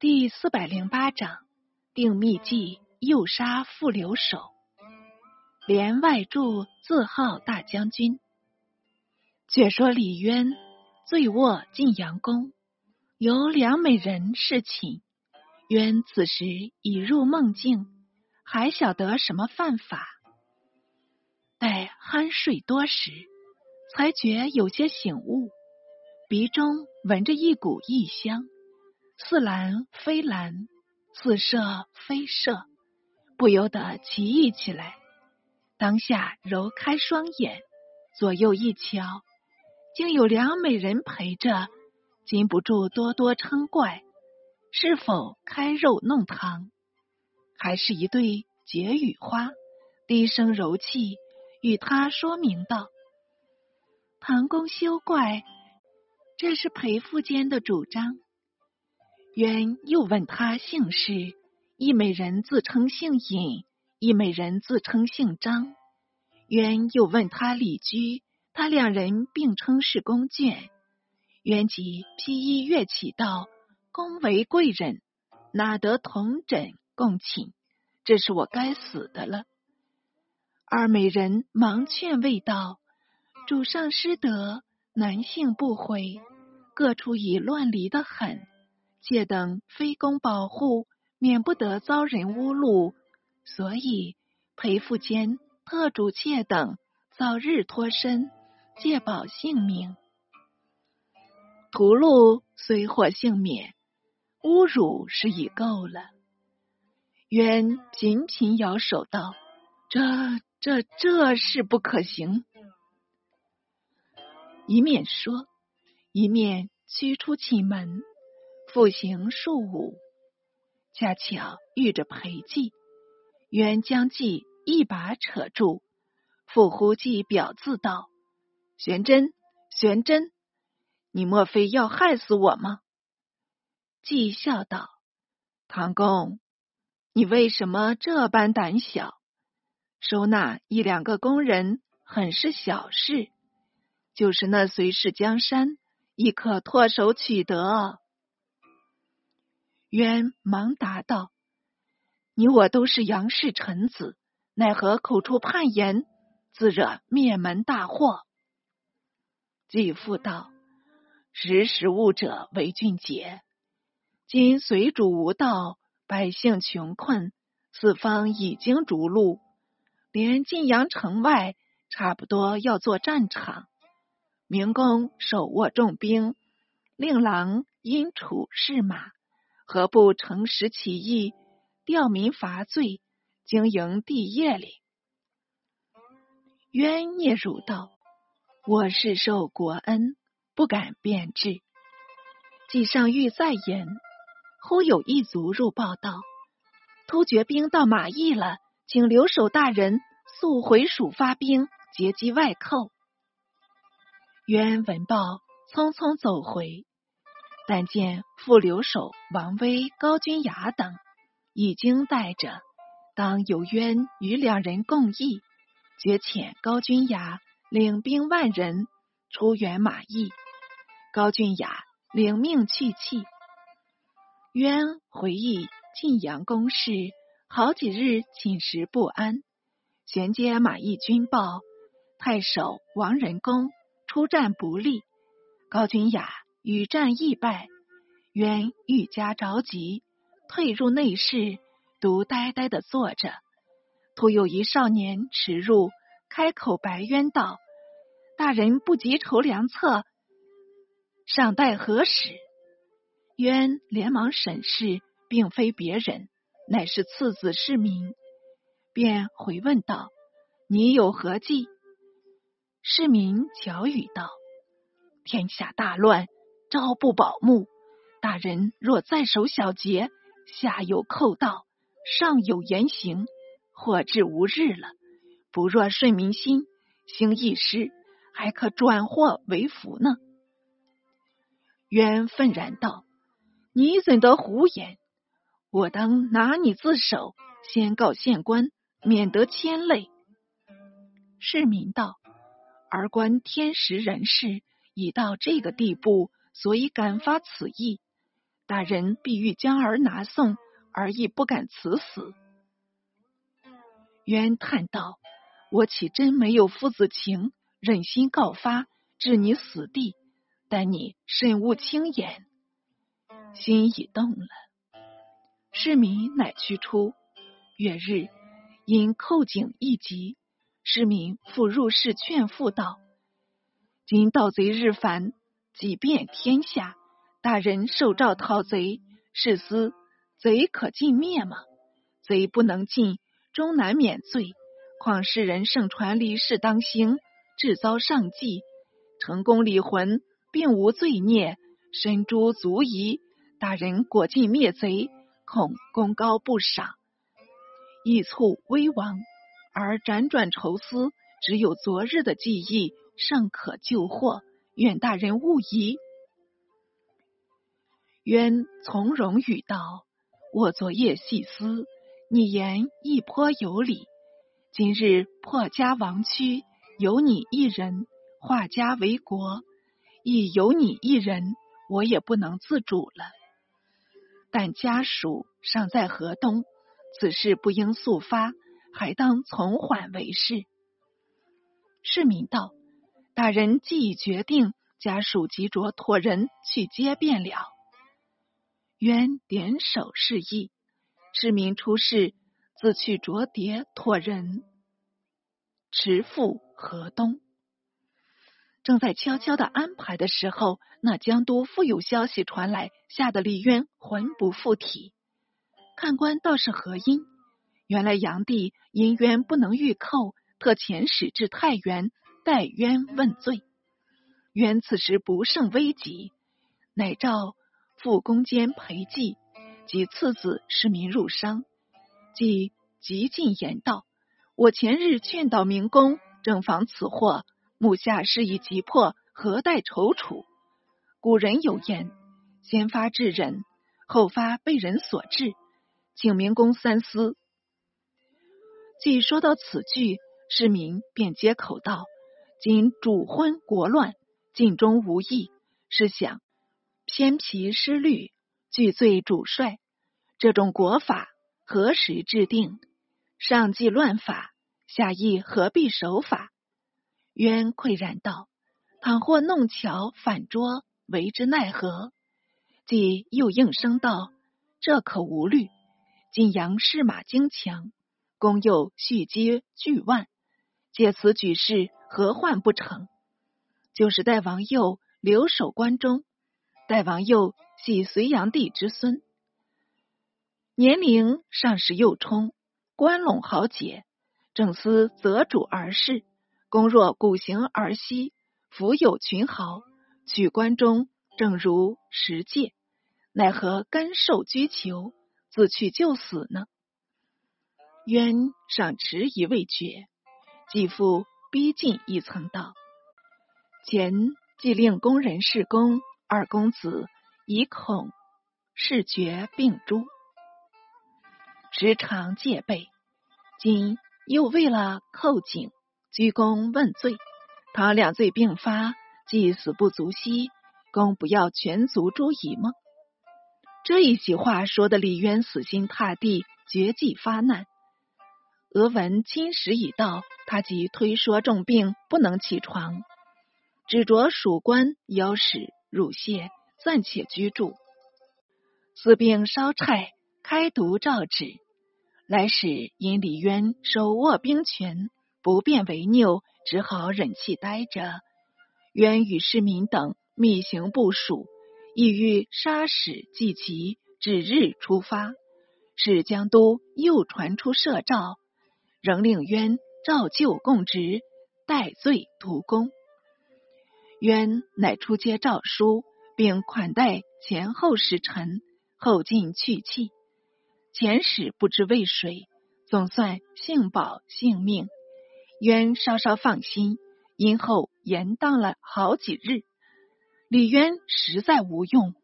第四百零八章，定秘计诱杀傅留守。连外助自号大将军。却说李渊醉卧晋阳宫，有两美人侍寝。渊此时已入梦境，还晓得什么犯法。待酣睡多时，才觉有些醒悟。鼻中闻着一股异香，似蓝非蓝，似色非色，不由得奇异起来。当下揉开双眼，左右一瞧，竟有两美人陪着，禁不住多多称怪：是否开肉弄堂？还是一对解语花？低声柔气与他说明道：“唐公休怪。”这是裴富间的主张。渊又问他姓氏，一美人自称姓尹，一美人自称姓张。渊又问他李居，他两人并称是公眷。渊即披衣跃起道：“公为贵人，哪得同枕共寝？这是我该死的了。”二美人忙劝慰道：“主上失德。”男性不回，各处已乱离的很，妾等非公保护，免不得遭人侮辱，所以裴父间特嘱妾等早日脱身，借保性命。屠戮虽获幸免，侮辱是已够了。渊频频摇手道：“这、这、这是不可行。”一面说，一面驱出寝门，复行数五。恰巧遇着裴寂，原将计一把扯住，复呼计表字道：“玄真，玄真，你莫非要害死我吗？”季笑道：“唐公，你为什么这般胆小？收纳一两个工人，很是小事。”就是那随氏江山，亦可唾手取得。渊忙答道：“你我都是杨氏臣子，奈何口出叛言，自惹灭门大祸？”继父道：“识时务者为俊杰。今随主无道，百姓穷困，四方已经逐鹿，连晋阳城外差不多要做战场。”明公手握重兵，令郎因处事马，何不乘时起义，吊民伐罪，经营地业里？渊孽汝道：“我是受国恩，不敢变质。”既上欲再言，忽有一族入报道：“突厥兵到马邑了，请留守大人速回蜀发兵，截击外寇。”渊闻报，匆匆走回，但见傅留守、王威、高君雅等已经带着，当有渊与两人共议，决遣高君雅领兵万人出援马邑。高君雅领命去气。渊回忆晋阳宫事，好几日寝食不安，玄接马邑军报，太守王仁公。出战不利，高君雅与战亦败，渊愈加着急，退入内室，独呆呆的坐着。突有一少年驰入，开口白渊道：“大人不急筹良策，尚待何时？”渊连忙审视，并非别人，乃是次子世民，便回问道：“你有何计？”市民巧语道：“天下大乱，朝不保暮。大人若在守小节，下有寇盗，上有严刑，或至无日了。不若顺民心，行义师，还可转祸为福呢。”渊愤然道：“你怎得胡言？我当拿你自首，先告县官，免得牵累。”市民道。而观天时人事已到这个地步，所以敢发此意。大人必欲将儿拿送，而亦不敢辞死。渊叹道：“我岂真没有父子情，忍心告发，置你死地？但你慎勿轻言。”心已动了。市民乃驱出。月日，因寇警一急，市民复入室劝父道：“今盗贼日繁，几遍天下。”大人受诏讨贼，是思贼可尽灭吗？贼不能尽，终难免罪。况世人盛传离世当行，致遭上计，成功离魂，并无罪孽，身诛足矣。大人果尽灭贼，恐功高不赏，意促危亡，而辗转愁思，只有昨日的记忆尚可救获。愿大人勿疑。渊从容语道：“我昨夜细思，你言亦颇有理。今日破家亡躯，有你一人；化家为国，亦有你一人。我也不能自主了。但家属尚在河东，此事不应速发，还当从缓为是。”市民道：“大人既已决定，家属即着托人去接便了。”渊点首示意，市民出事，自去着蝶托人，持赴河东。正在悄悄的安排的时候，那江都复有消息传来，吓得李渊魂不附体。看官倒是何因？原来炀帝因渊不能御寇，特遣使至太原，待渊问罪。渊此时不胜危急，乃召。复宫监裴寂及次子市民入商，即极尽言道：“我前日劝导明公正防此祸，目下事已急迫，何待踌躇？古人有言：先发制人，后发被人所制，请明公三思。”既说到此句，市民便接口道：“今主昏国乱，尽忠无益，是想。”偏皮失律，拒罪主帅，这种国法何时制定？上既乱法，下亦何必守法？渊喟然道：“倘或弄巧反拙，为之奈何？”即又应声道：“这可无虑。晋阳士马精强，公又蓄积巨万，借此举事，何患不成？就是代王佑留守关中。”代王佑系隋炀帝之孙，年龄尚是幼冲，关陇豪杰，正思择主而事。公若古行而息，福有群豪，取关中，正如石戒。奈何甘受拘囚，自去就死呢？渊尚迟疑未决，继父逼近一层道：“前既令工人事功。”二公子以恐视觉并诛，时常戒备。今又为了叩颈，鞠躬问罪。倘两罪并发，既死不足惜，公不要全族诛矣吗？这一席话说的李渊死心塌地，绝迹发难。俄闻今时已到，他即推说重病，不能起床，只着属官邀使。乳谢暂且居住，四病烧柴开读诏旨。来使因李渊手握兵权，不便为拗，只好忍气待着。渊与市民等密行部署，意欲杀使即齐，指日出发。使江都又传出赦诏，仍令渊照旧供职，戴罪图功。渊乃出接诏书，并款待前后使臣，后进去气。前使不知为谁，总算幸保性命。渊稍稍放心，因后延宕了好几日。李渊实在无用，